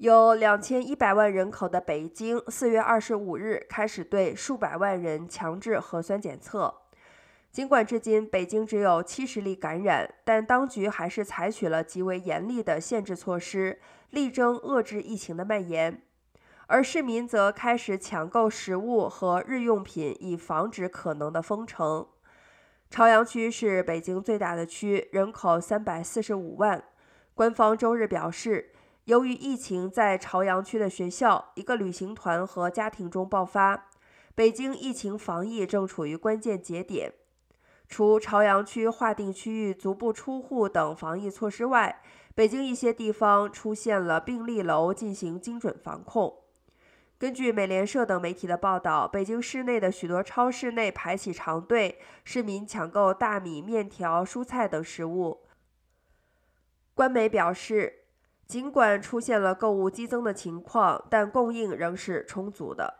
有两千一百万人口的北京，四月二十五日开始对数百万人强制核酸检测。尽管至今北京只有七十例感染，但当局还是采取了极为严厉的限制措施，力争遏制疫情的蔓延。而市民则开始抢购食物和日用品，以防止可能的封城。朝阳区是北京最大的区，人口三百四十五万。官方周日表示。由于疫情在朝阳区的学校、一个旅行团和家庭中爆发，北京疫情防疫正处于关键节点。除朝阳区划定区域足不出户等防疫措施外，北京一些地方出现了病例楼进行精准防控。根据美联社等媒体的报道，北京市内的许多超市内排起长队，市民抢购大米、面条、蔬菜等食物。官媒表示。尽管出现了购物激增的情况，但供应仍是充足的。